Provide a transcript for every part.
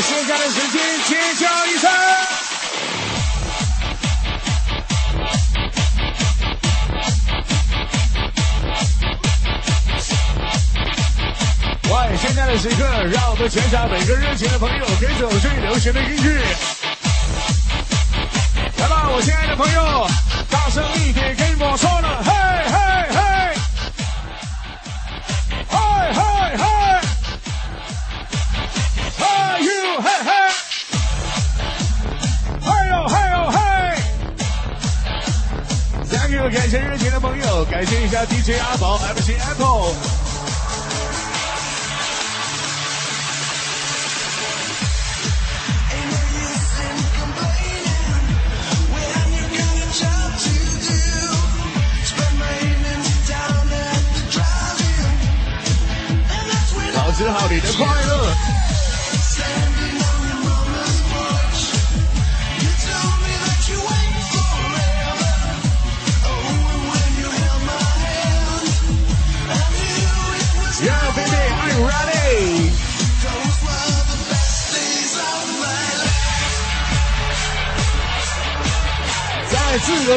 现在的时间尖叫一声！喂，现在的时刻，让我们全场每个热情的朋友跟着我最流行的音乐，来吧，我亲爱的朋友，大声一点，跟我说了，嘿感谢一下 DJ 阿宝 MC Apple。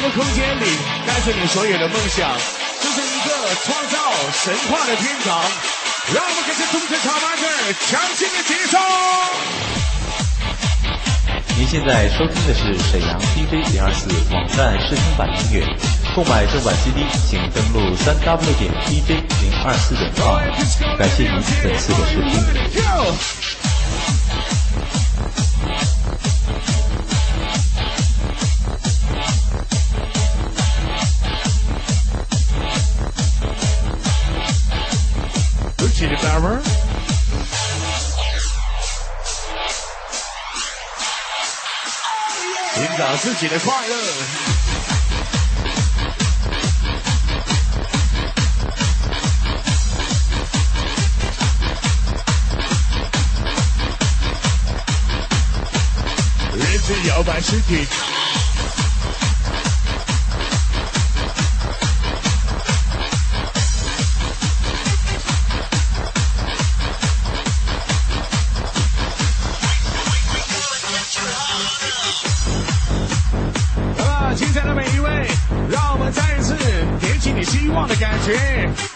的空间里，带着你所有的梦想，这是一个创造神话的天堂。让我们跟着动着卡马克强劲的节奏。您现在收听的是沈阳 DJ 零二四网站试听版音乐，购买正版 CD 请登录三 W 点 DJ 零二四点 com。感谢您本次的收听。寻找自己的快乐。人之摇摆身体。望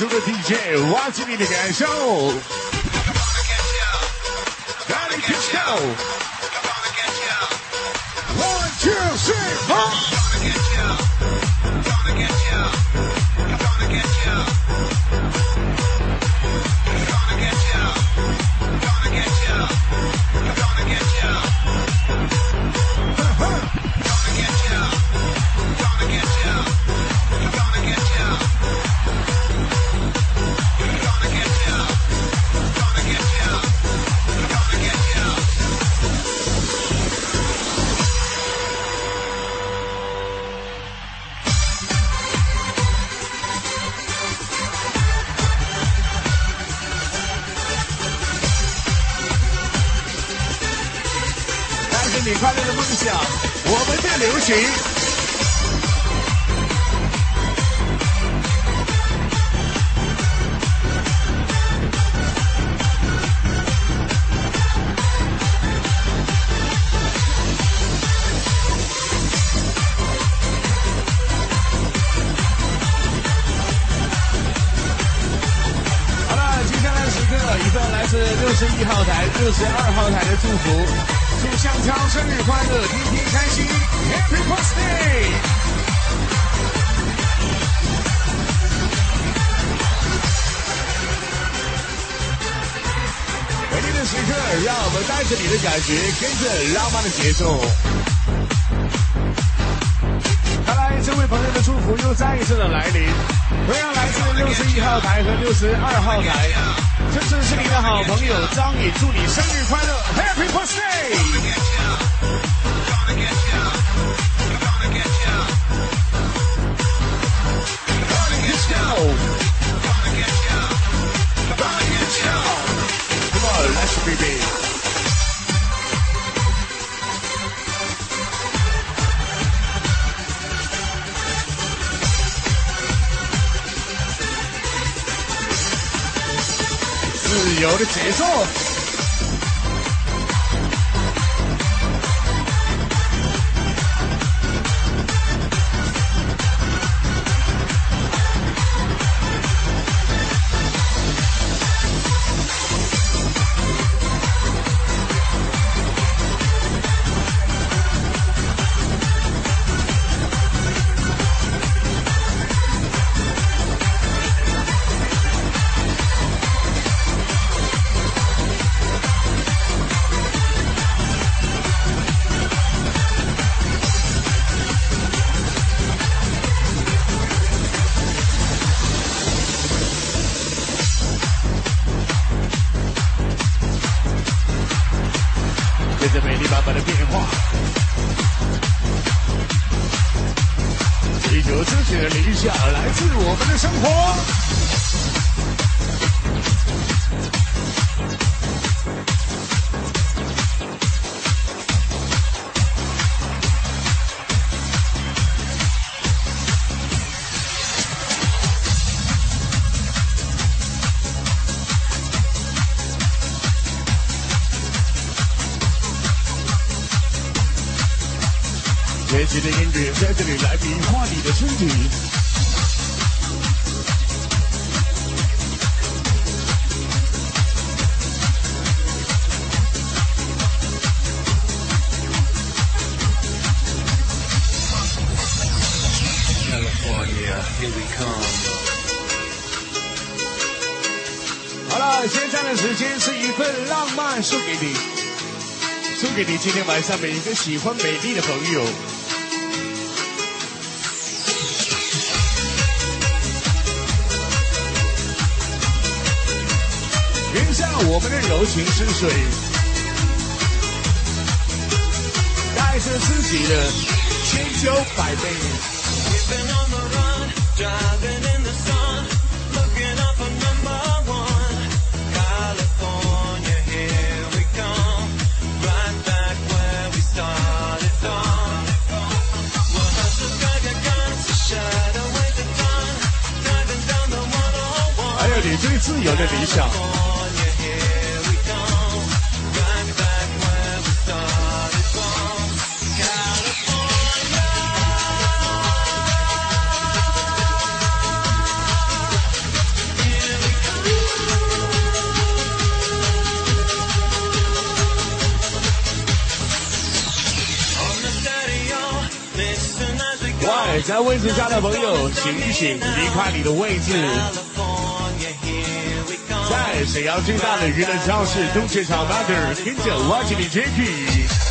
们跟着苏格 DJ 忘记你的感受。六十二号台的祝福，祝香蕉生日快乐，天天开心，Happy Birthday！美丽的时刻，让我们带着你的感觉，跟着浪漫的节奏。看来这位朋友的祝福又再一次的来临，同样来自六十一号台和六十二号台，这次是你的好朋友张宇，祝你生日快乐，happy birthday。come on，let's be big。我的节奏。来自我们的生活。学习的音乐在这里来比划你的身体。今天晚上每一个喜欢美丽的朋友，留下我们的柔情似水，带着自己的千秋百媚。自由的理想。喂，在位置下的朋友，醒一醒，离开你的位置。沈阳最大的娱乐超市东市场 Mother，跟着 Watch Me Jacky。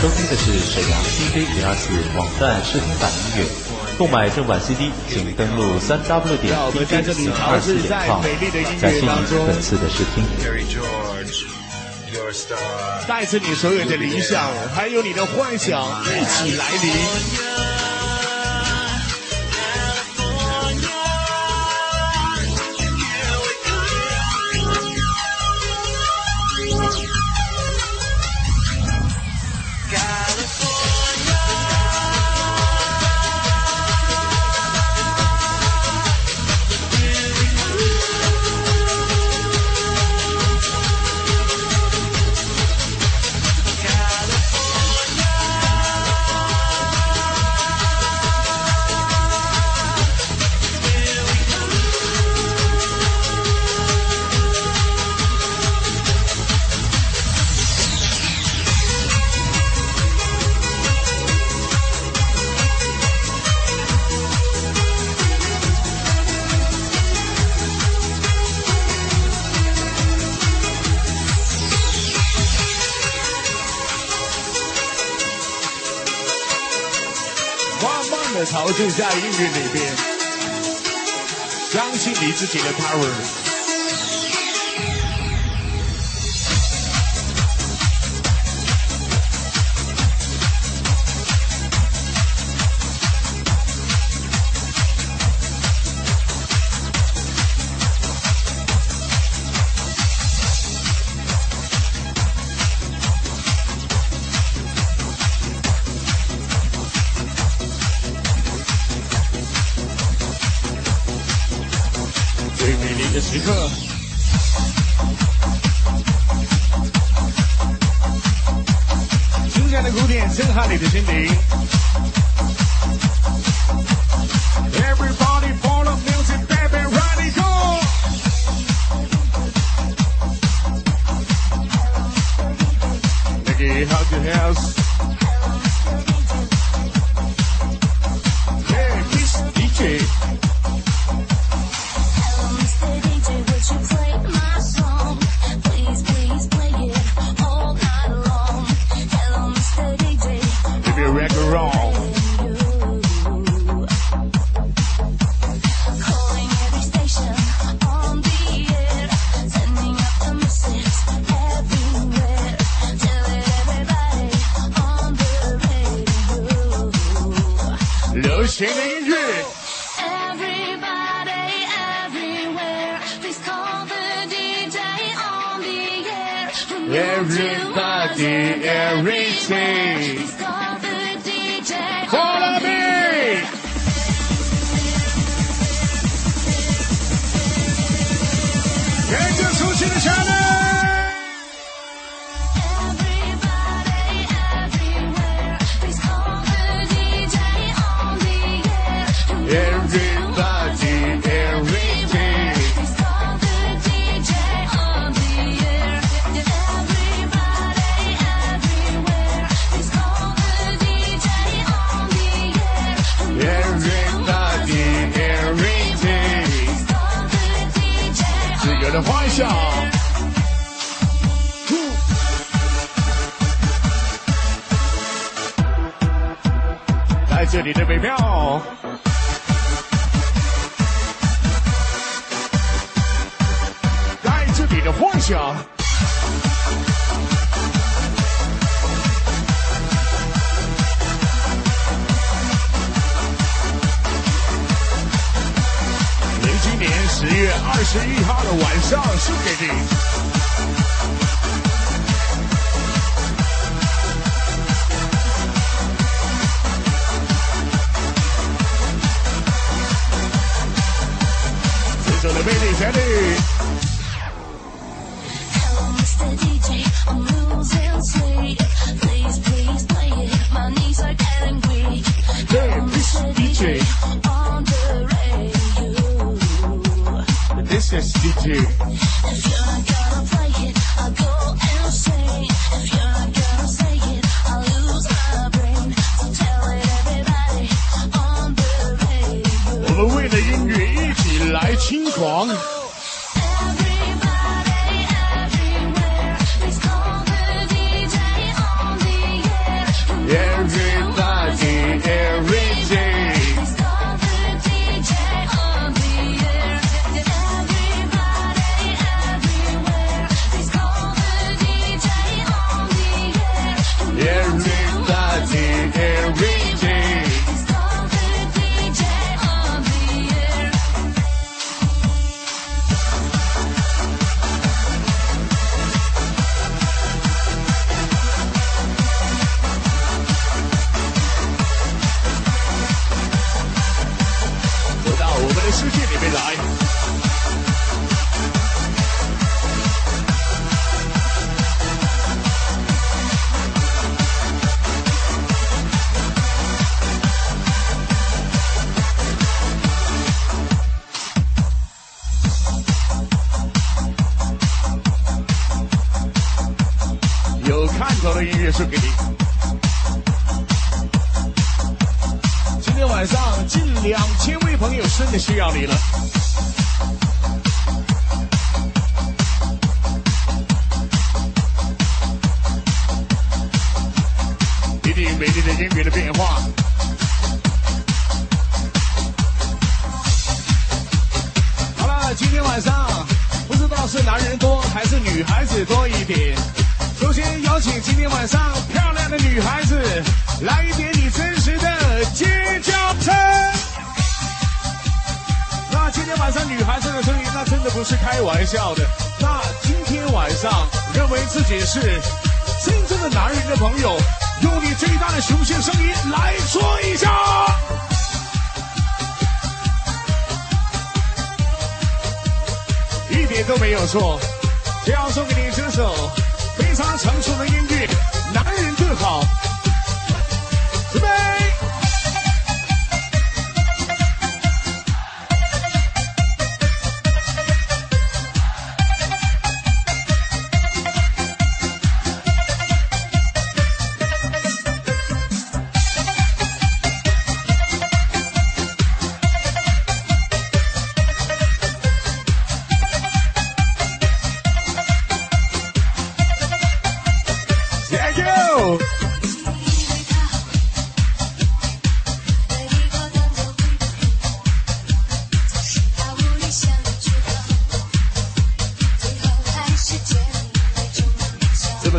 收听的是沈阳 CJ 零二四网站试听版音乐，购买正版 CD 请登录三 W 点 DJ 零二四点 com。感谢您本次的试听。带着你所有的理想，还有你的幻想，一起来临。陶醉在音乐里边，相信你自己的 power。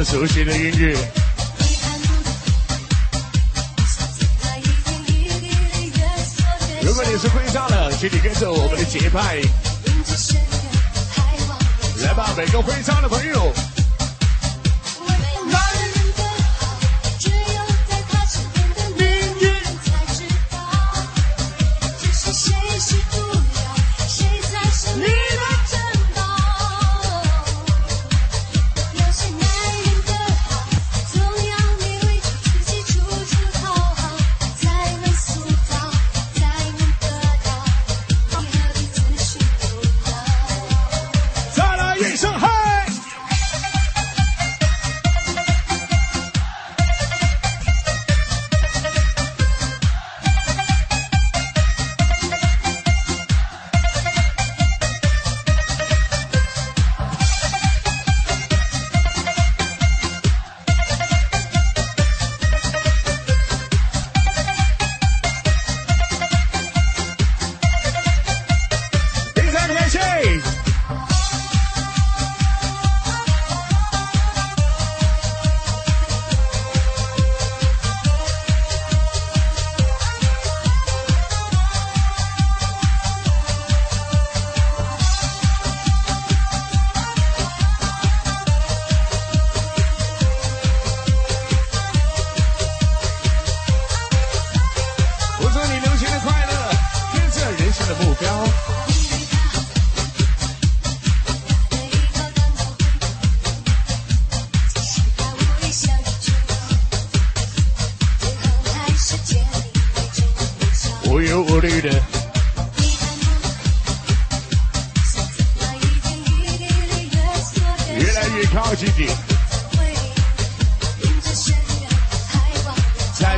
熟悉的音乐，如果你是会唱的，请你跟着我们的节拍，来吧，每个会唱的朋友。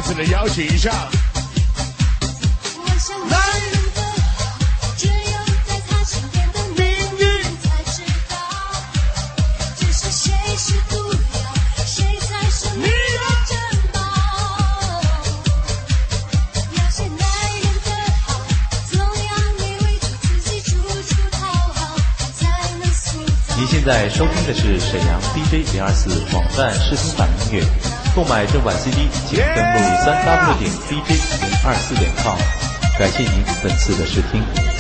次的邀请一下，男人的好，只有在他身边的命运才知道。只是谁是毒药，谁才是你的珍宝。了解男人的好，总要你委屈自己，处处讨好，才能塑造。您现在收听的是沈阳 DJ 零二四网站视听版音乐。购买正版 CD，请登录三 w 点 DJ 零二四点 com。感谢您本次的试听。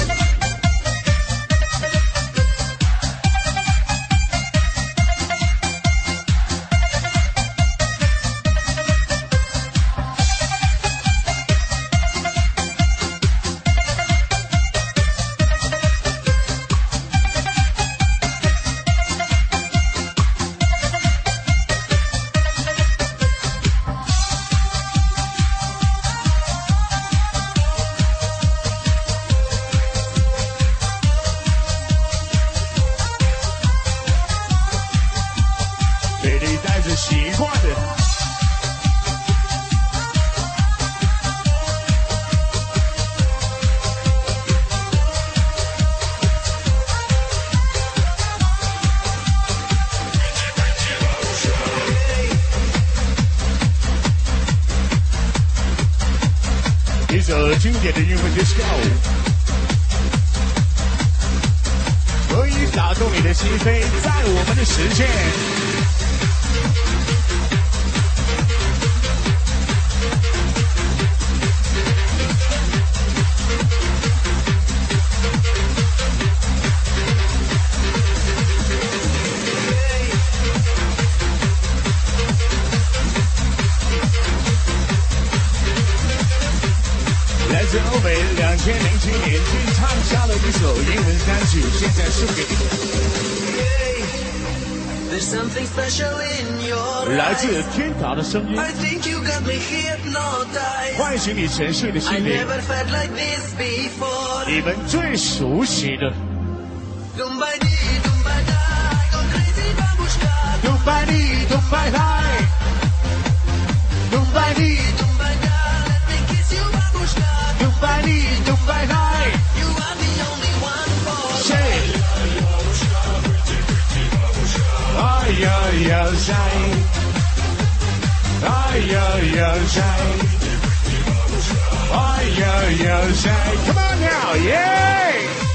来自天达的声音。唤醒你沉睡的心灵。你们最熟悉的。yo, Zay. Ay, yo, yo, Zay. Ay, yo, yo, Zay. Come on now, yay!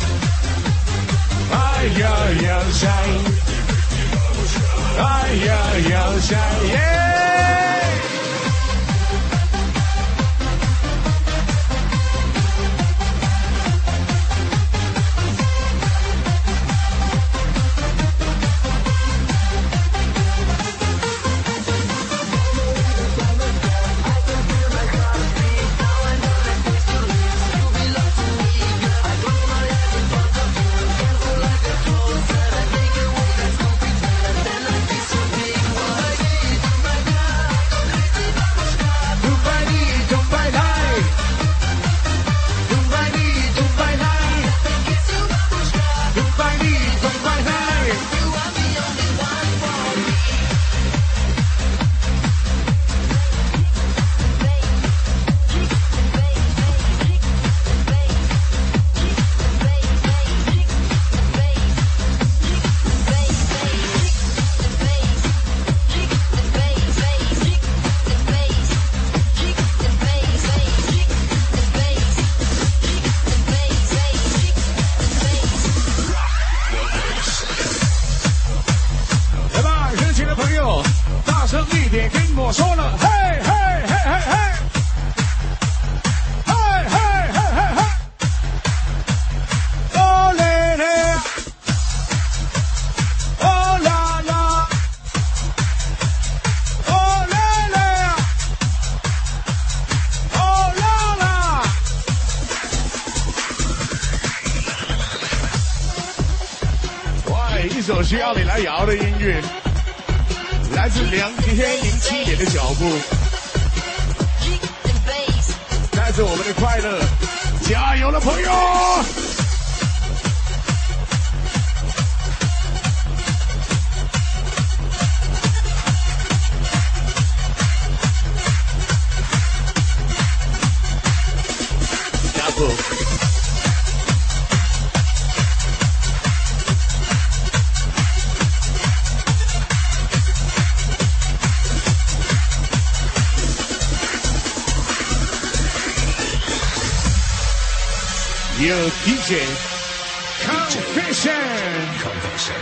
Ay, ay, ay, ay, ay. 需要你来摇的音乐。来自两千零七年的脚步。带着我们的快乐。加油了朋友！Radio DJ Confession. Confession.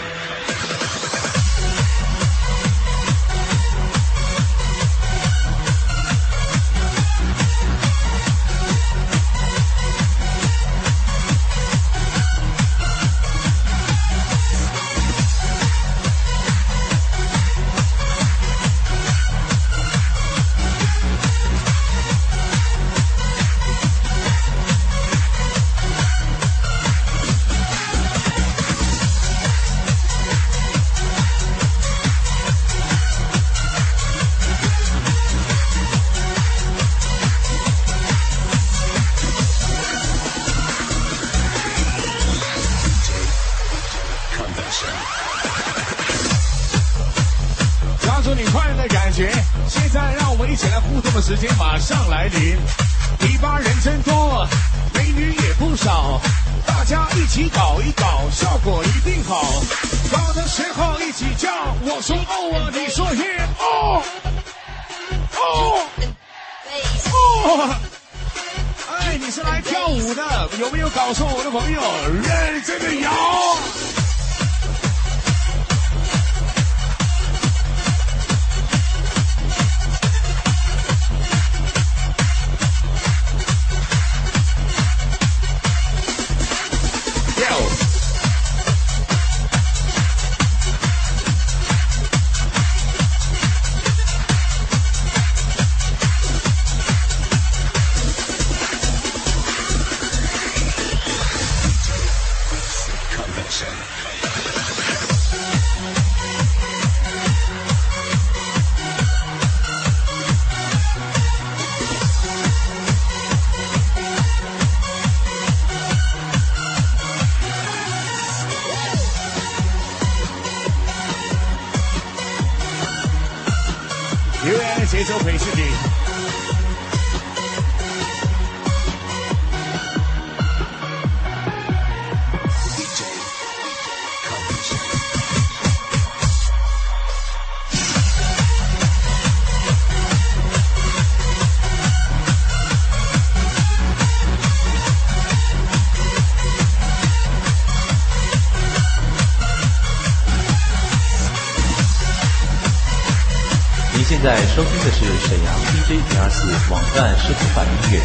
收听的是沈阳 DJ 零二四网站视频版音乐。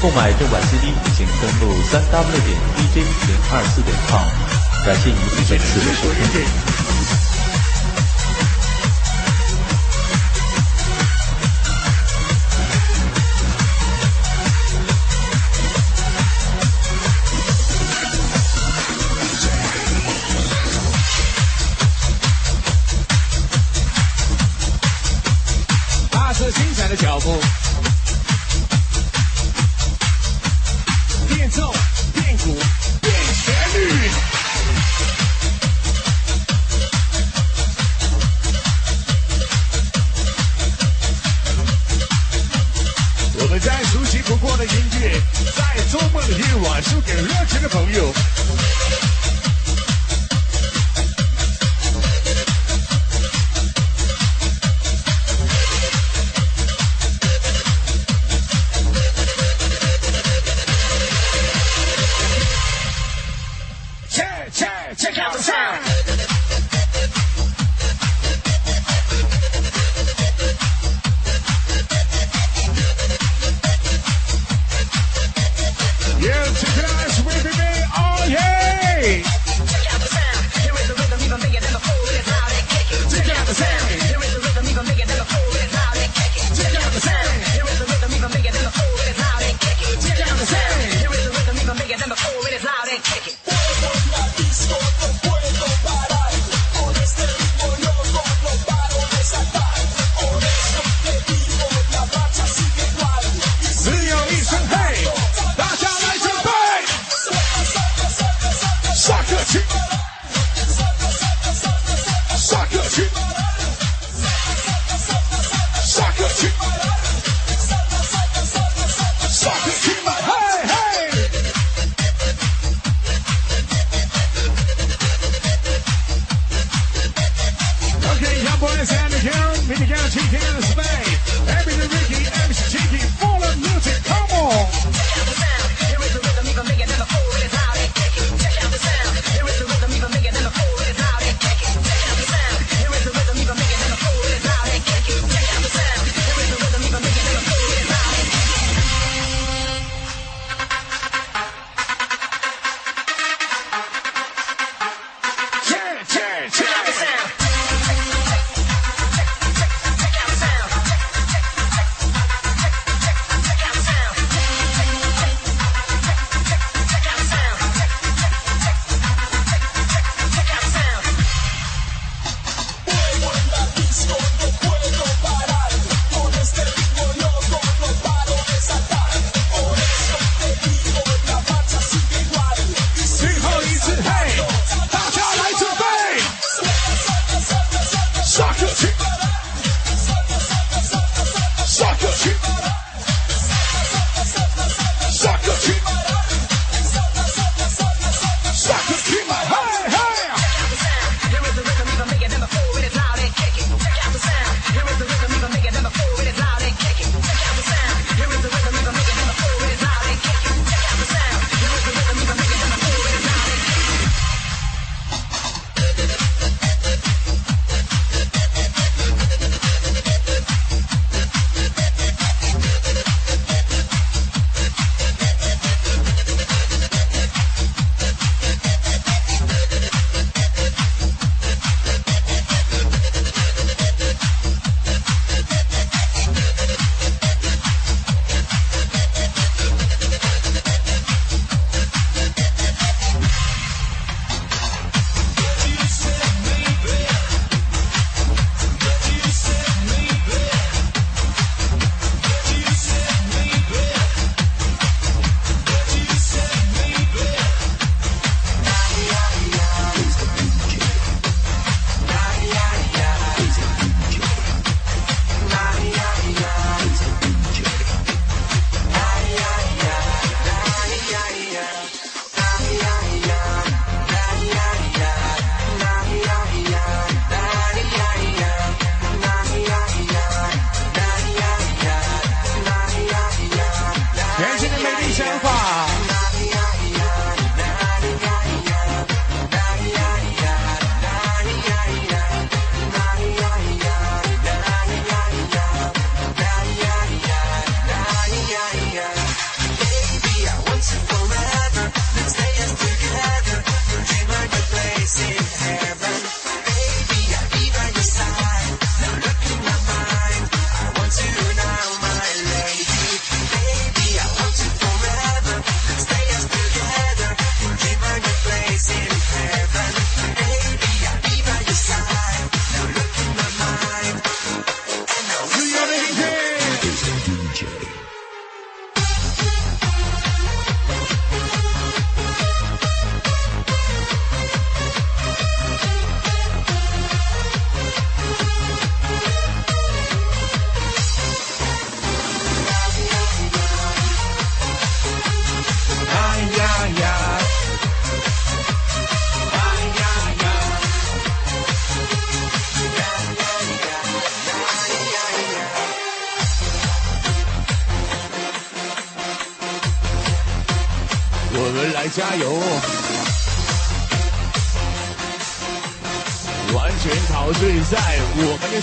购买正版 CD，请登录三 w 点 dj 零二四点 com。感谢您本次的收听。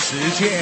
时间。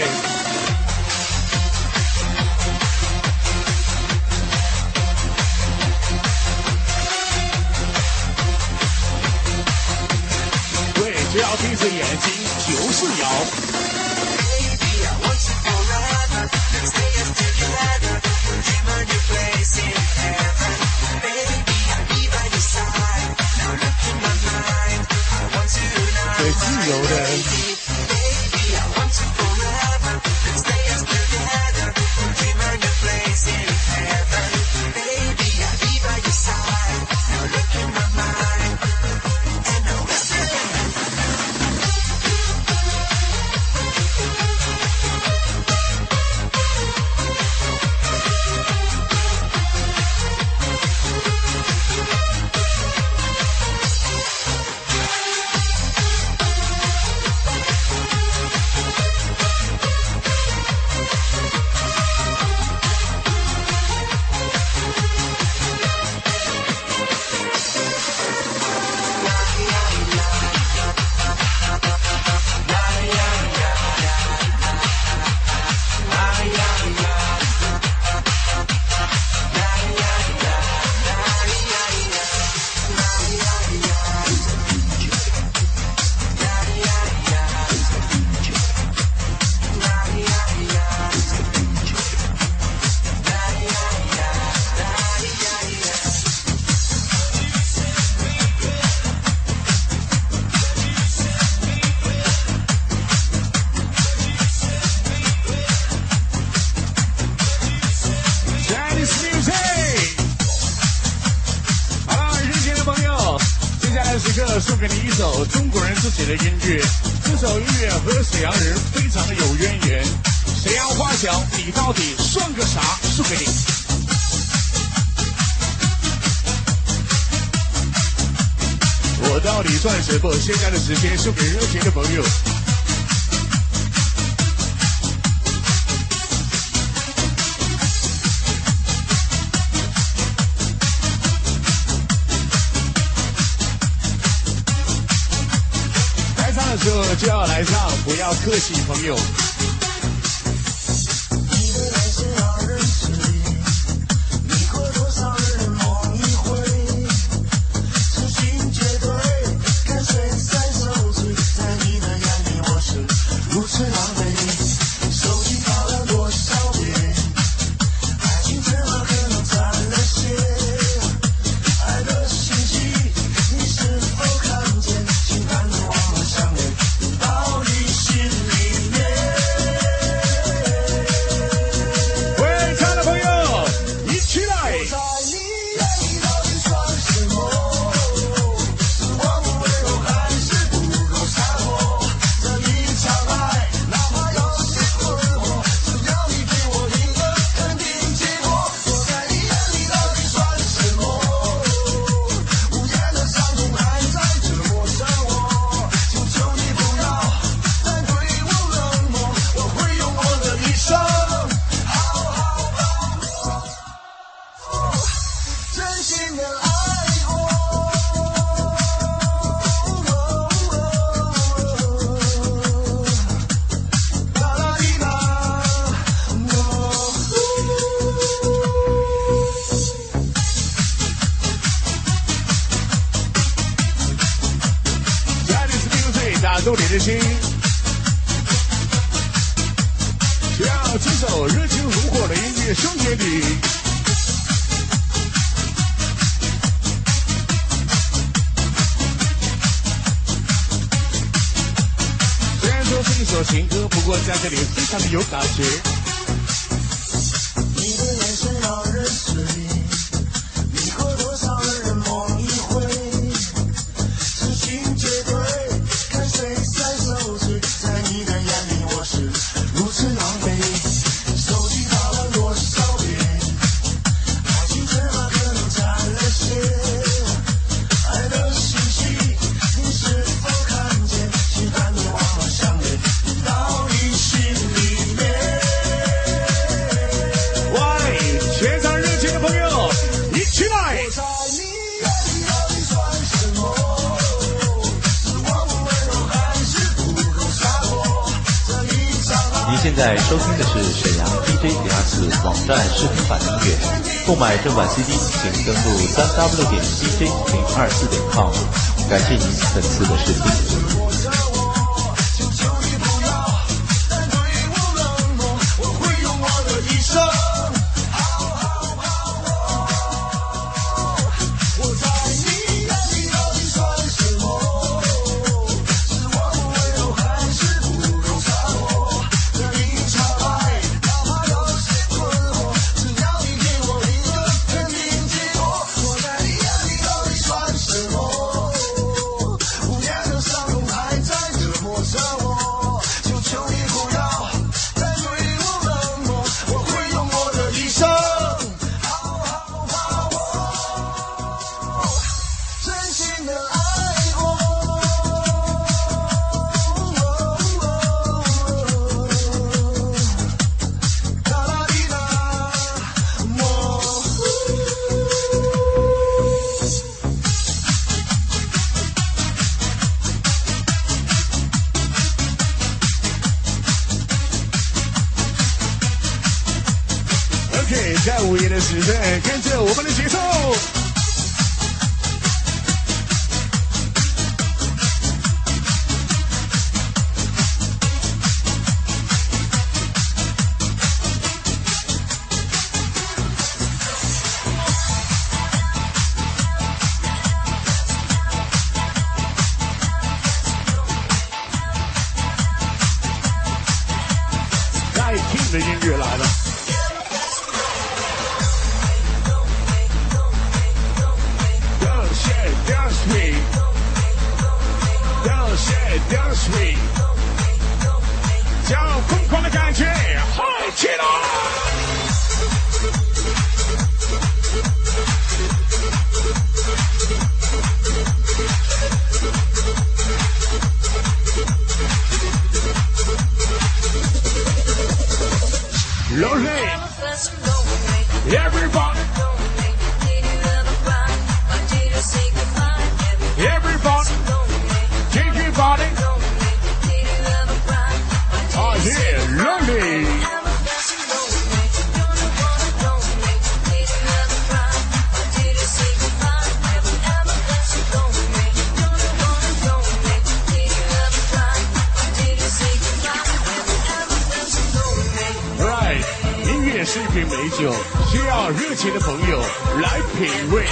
需要热情的朋友来品味。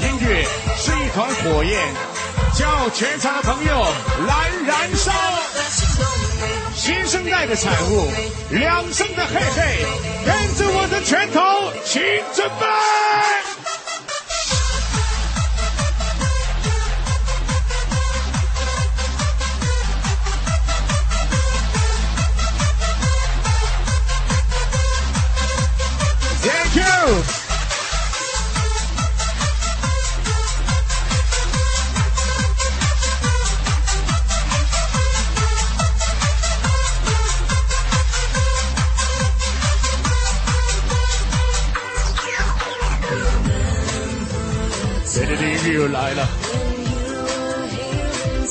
音乐是一团火焰，叫全场的朋友来燃烧。新生代的产物，两声的嘿嘿，跟着我的拳头，请准备。新。的音乐又来了？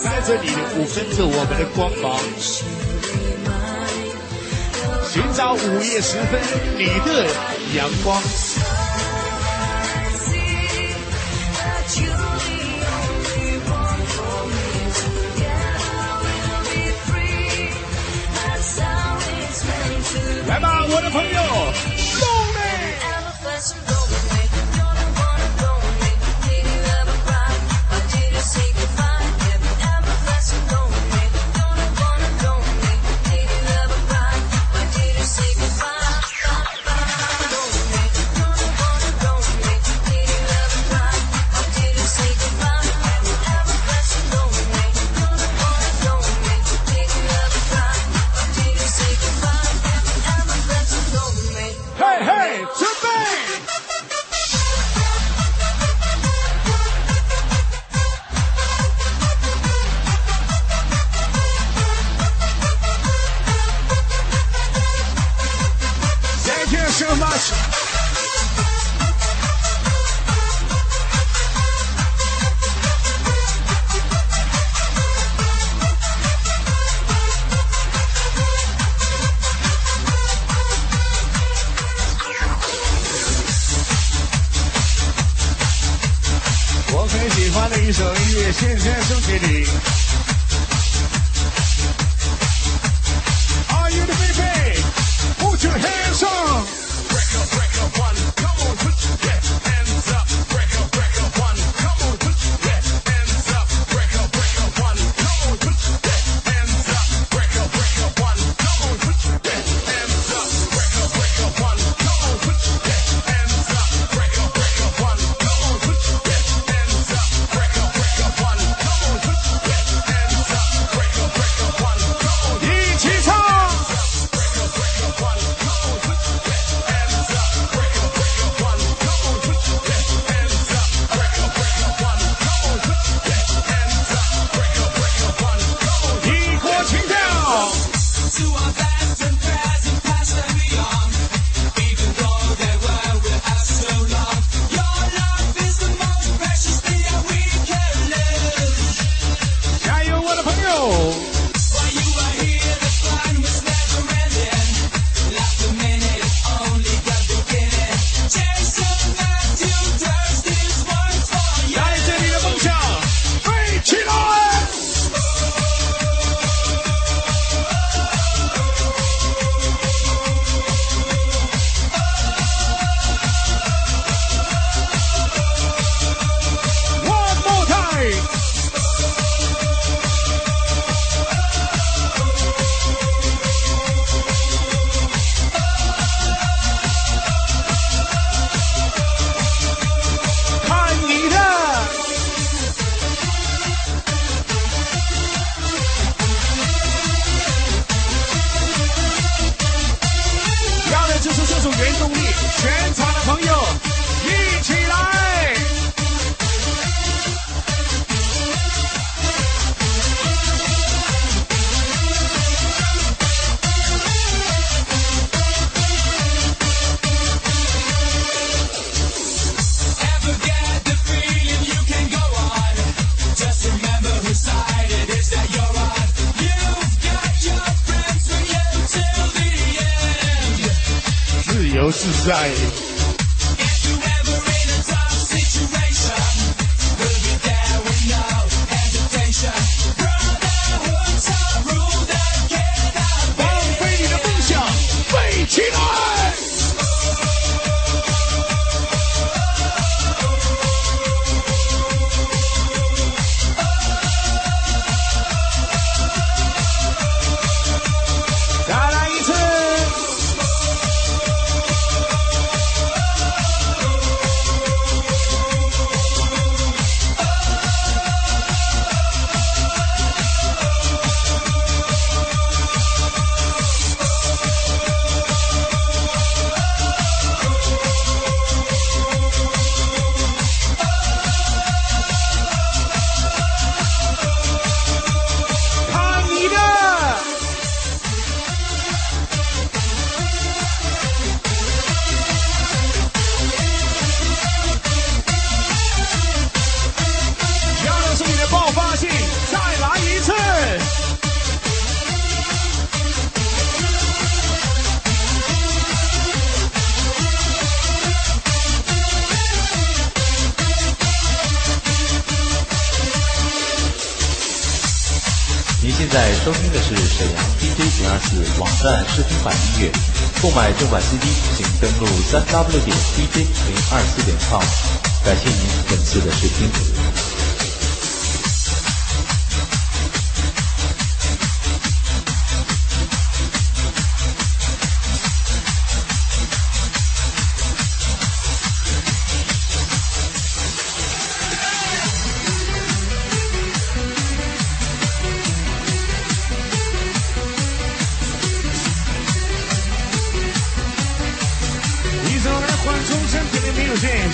带着你的舞，跟着我们的光芒，寻找午夜时分你的阳光。首音乐，现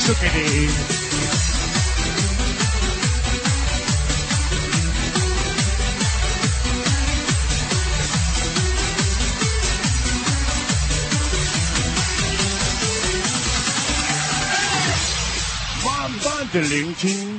就给你。的聆听。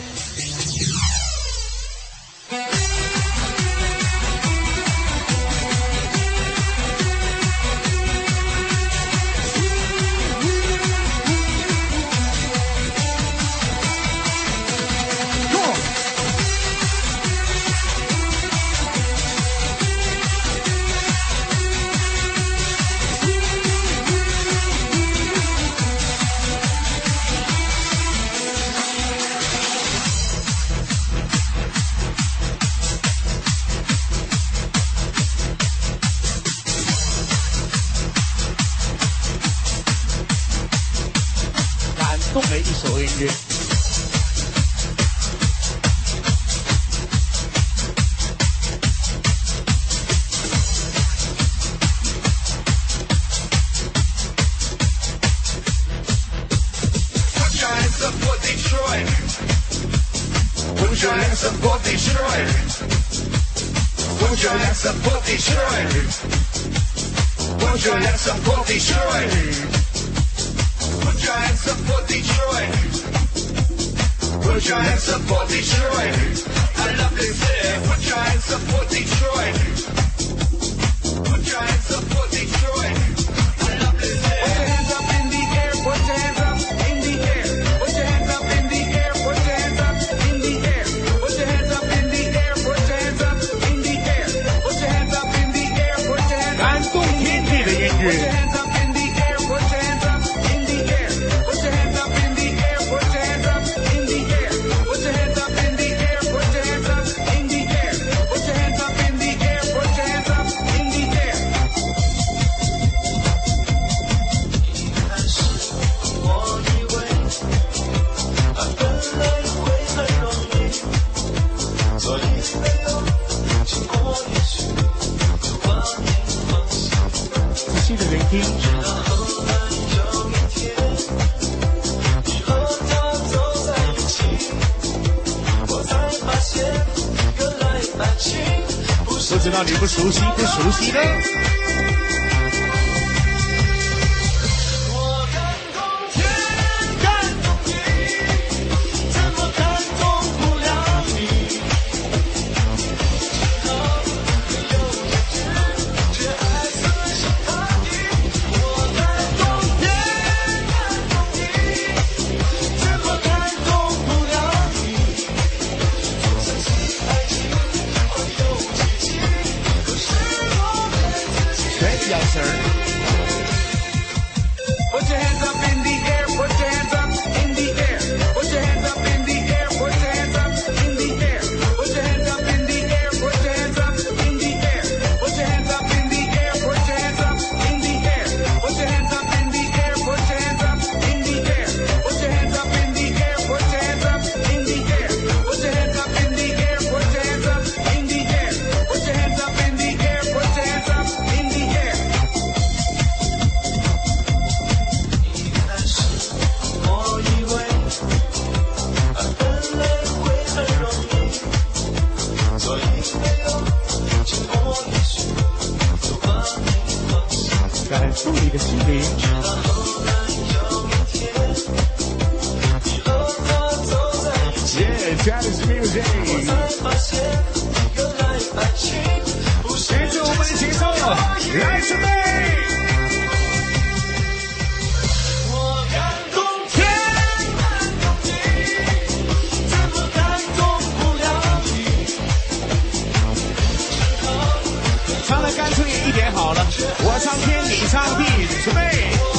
Put your hands up for Detroit. Put your hands up for Detroit. Put your hands up for Detroit. I love this city. Put your hands up for Detroit. Put your hands up. 不熟悉不熟悉的。唱的干脆一点好了，我唱天，你唱地，准备。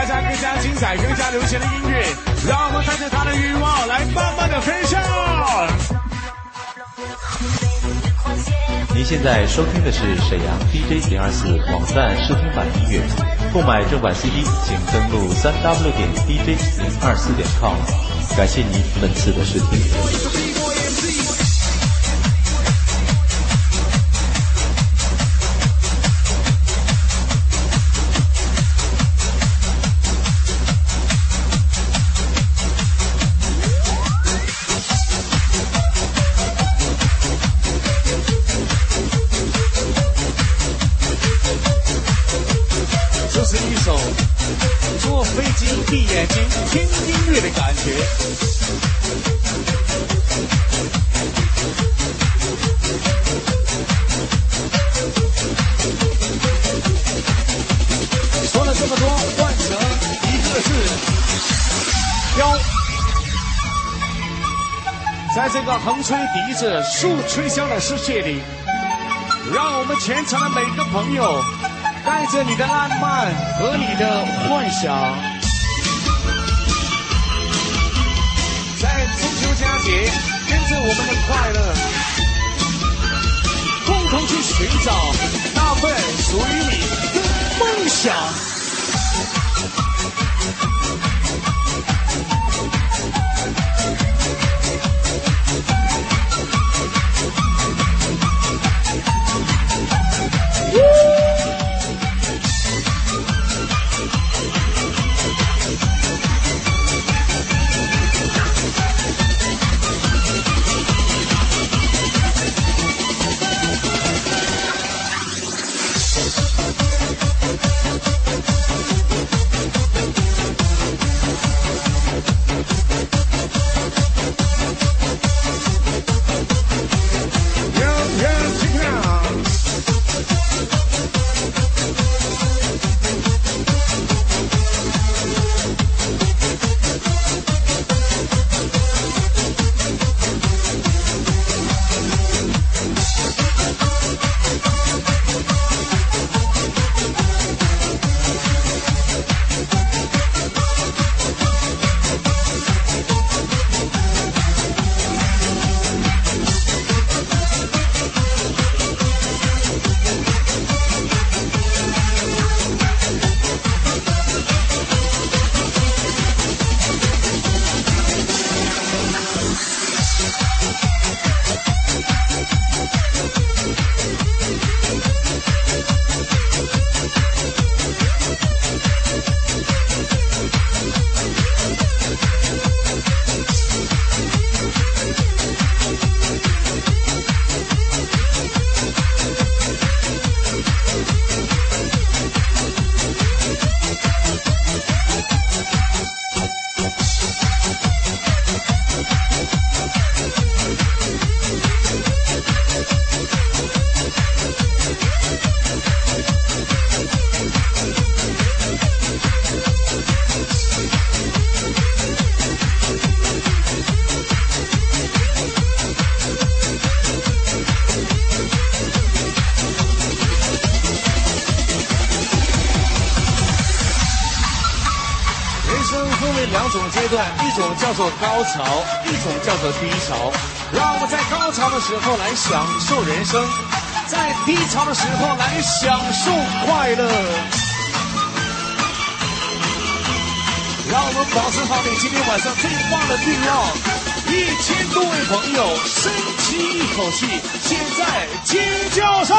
大家更加精彩、更加流行的音乐，让我们带着他的欲望来慢慢的飞翔。您现在收听的是沈阳 DJ 零二四网站试听版音乐，购买正版 CD 请登录三 W 点 DJ 零二四点 com。感谢您本次的试听。吹笛子、树吹箫的世界里，让我们全场的每个朋友带着你的浪漫和你的幻想，在中秋佳节，跟着我们的快乐，共同去寻找那份属于你的梦想。叫做高潮，一种叫做低潮。让我们在高潮的时候来享受人生，在低潮的时候来享受快乐。让我们保持好你今天晚上最棒的欲望。一千多位朋友，深吸一口气，现在尖叫声。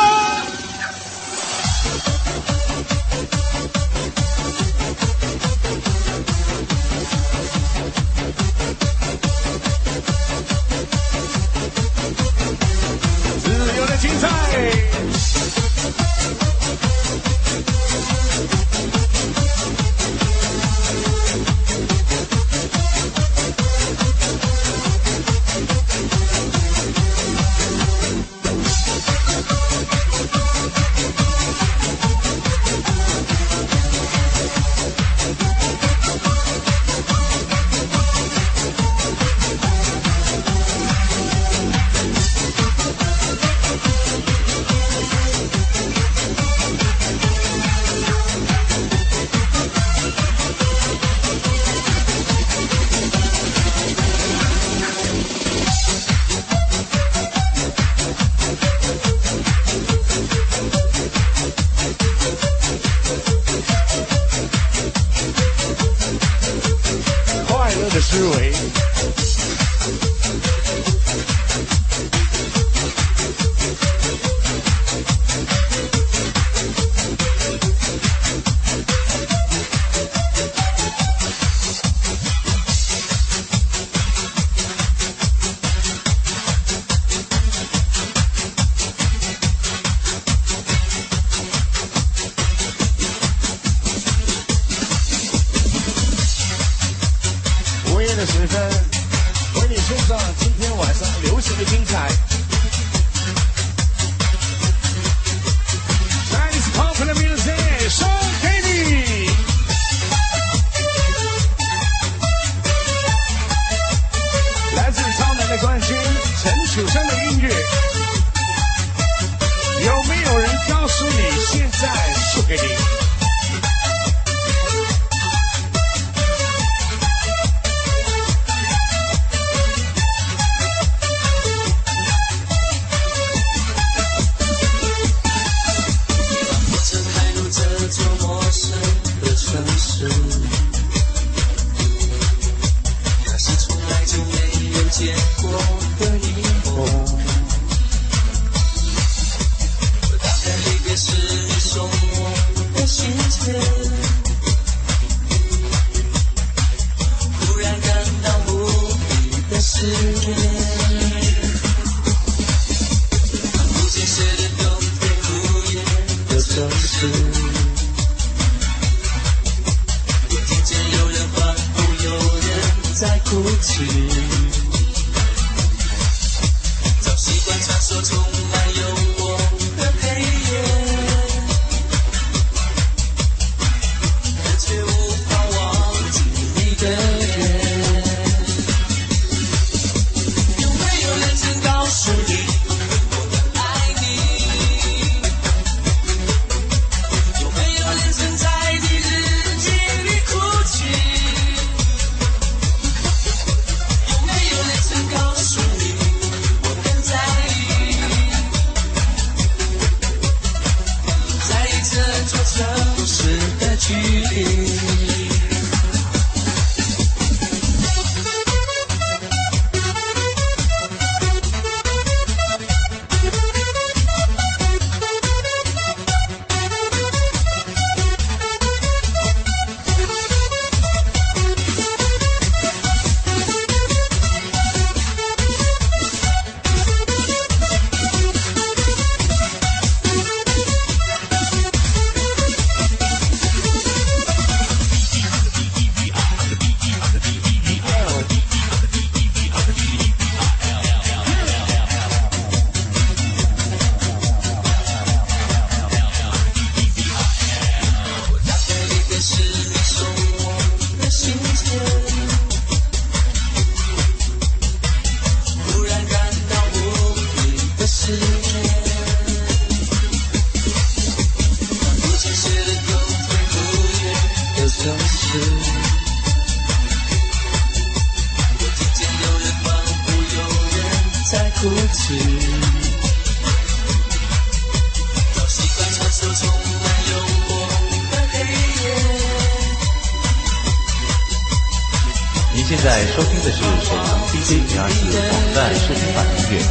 进行的四网站视频版音乐。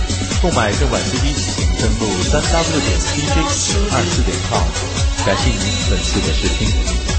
购买正版 CD，请登录三 w 点 dj 二四点 com。感谢您本次的试听。